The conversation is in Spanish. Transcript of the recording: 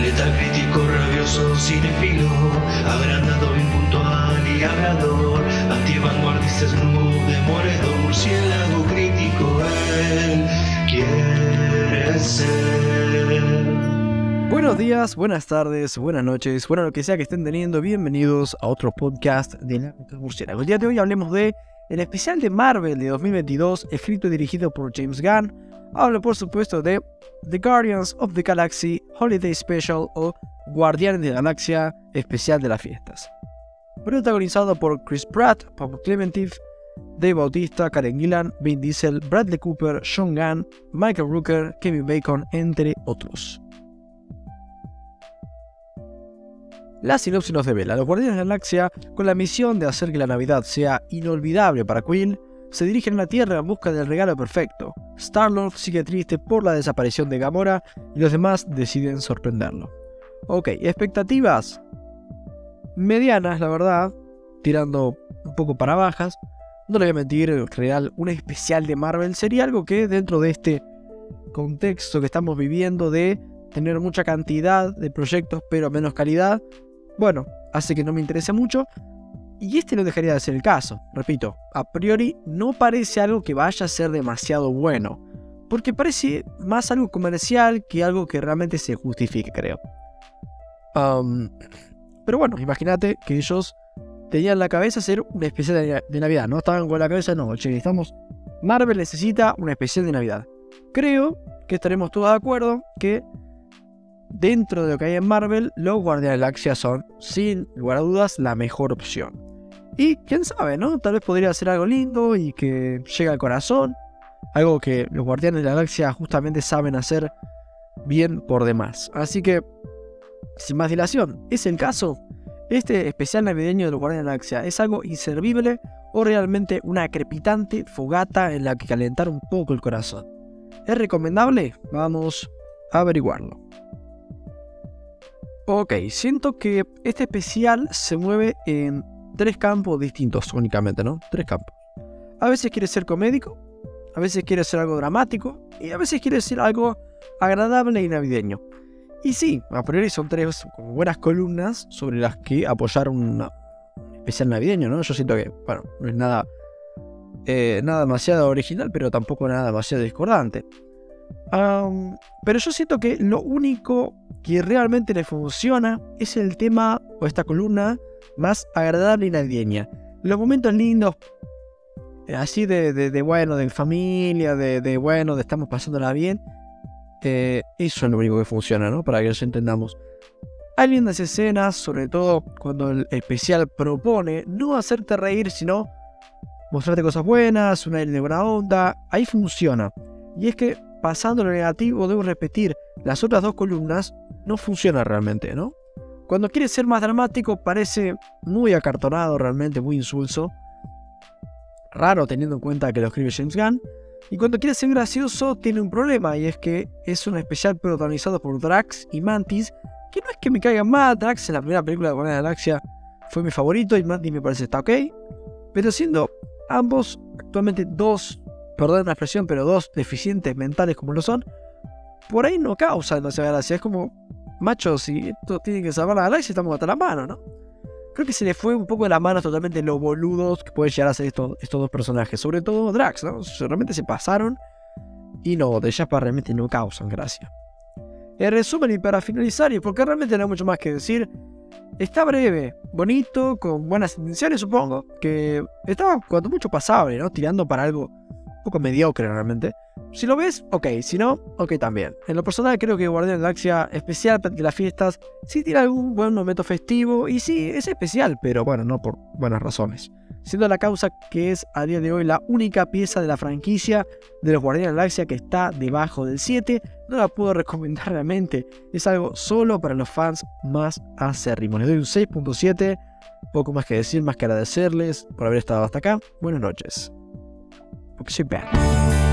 Letal crítico, rabioso, cinefilo, agrandado, impuntual y hablador, antivanguardista, snoop, demoledor, murciélago crítico, él quiere ser. Buenos días, buenas tardes, buenas noches, bueno, lo que sea que estén teniendo, bienvenidos a otro podcast de la Murciélago. El día de hoy hablemos de el especial de Marvel de 2022, escrito y dirigido por James Gunn. Hablo por supuesto de The Guardians of the Galaxy Holiday Special o Guardianes de la Galaxia Especial de las Fiestas. Protagonizado por Chris Pratt, Pablo Clementif, Dave Bautista, Karen Gillan, Vin Diesel, Bradley Cooper, Sean Gunn, Michael Rooker, Kevin Bacon, entre otros. La sinopsis nos revela, los Guardianes de la Galaxia, con la misión de hacer que la Navidad sea inolvidable para Quill, se dirigen a la Tierra en busca del regalo perfecto. Star-Lord sigue triste por la desaparición de Gamora y los demás deciden sorprenderlo. Ok, expectativas medianas, la verdad, tirando un poco para bajas. No le voy a mentir, en general, un especial de Marvel sería algo que dentro de este contexto que estamos viviendo de tener mucha cantidad de proyectos pero menos calidad, bueno, hace que no me interese mucho. Y este no dejaría de ser el caso. Repito, a priori no parece algo que vaya a ser demasiado bueno. Porque parece más algo comercial que algo que realmente se justifique, creo. pero bueno, imagínate que ellos tenían la cabeza hacer una especial de, Navidad. No estaban con la cabeza, no, che, estamos. Marvel necesita una especial de Navidad. Creo que estaremos todos de acuerdo que dentro de lo que hay en Marvel, los Guardianes de la Galaxia son, sin lugar a dudas, la mejor opción. Y quién sabe, ¿no? Tal vez podría ser algo lindo y que llegue al corazón. Algo que los Guardianes de la Galaxia justamente saben hacer bien por demás. Así que, sin más dilación, ¿es el caso? ¿Este especial navideño de los Guardianes de la Galaxia es algo inservible o realmente una crepitante fogata en la que calentar un poco el corazón? ¿Es recomendable? Vamos a averiguarlo. Ok, siento que este especial se mueve en tres campos distintos únicamente, ¿no? Tres campos. A veces quiere ser comédico, a veces quiere ser algo dramático y a veces quiere ser algo agradable y navideño. Y sí, a priori son tres buenas columnas sobre las que apoyar un especial navideño, ¿no? Yo siento que, bueno, no es nada, eh, nada demasiado original, pero tampoco nada demasiado discordante pero yo siento que lo único que realmente le funciona es el tema o esta columna más agradable y navideña. Los momentos lindos, así de, bueno, de familia, de, bueno, de estamos pasándola bien, eh, eso es lo único que funciona, ¿no? Para que nos entendamos. Hay lindas escenas, sobre todo cuando el especial propone no hacerte reír, sino mostrarte cosas buenas, una de buena onda. Ahí funciona. Y es que pasando lo negativo, debo repetir, las otras dos columnas no funcionan realmente, ¿no? Cuando quiere ser más dramático parece muy acartonado, realmente muy insulso. Raro teniendo en cuenta que lo escribe James Gunn. Y cuando quiere ser gracioso tiene un problema y es que es un especial protagonizado por Drax y Mantis, que no es que me caigan mal, Drax en la primera película de la Galaxia fue mi favorito y Mantis me parece está ok. Pero siendo ambos actualmente dos perdón la expresión, pero dos deficientes mentales como lo son, por ahí no causa demasiada gracia. Es como, macho, si esto tiene que salvar la galaxia, estamos hasta la mano, ¿no? Creo que se le fue un poco de la mano totalmente los boludos que pueden llegar a ser estos, estos dos personajes. Sobre todo Drax, ¿no? Realmente se pasaron. Y no, de Japa realmente no causan gracia. En resumen, y para finalizar, y porque realmente no hay mucho más que decir, está breve, bonito, con buenas intenciones, supongo. Que estaba cuanto mucho pasable, ¿no? Tirando para algo poco mediocre realmente. Si lo ves, ok. Si no, ok también. En lo personal creo que la Galaxia especial de las fiestas sí tiene algún buen momento festivo y sí es especial, pero bueno, no por buenas razones. Siendo la causa que es a día de hoy la única pieza de la franquicia de los Guardianes Galaxia que está debajo del 7, no la puedo recomendar realmente. Es algo solo para los fans más acérrimos. Les doy un 6.7. Poco más que decir, más que agradecerles por haber estado hasta acá. Buenas noches. porque perde.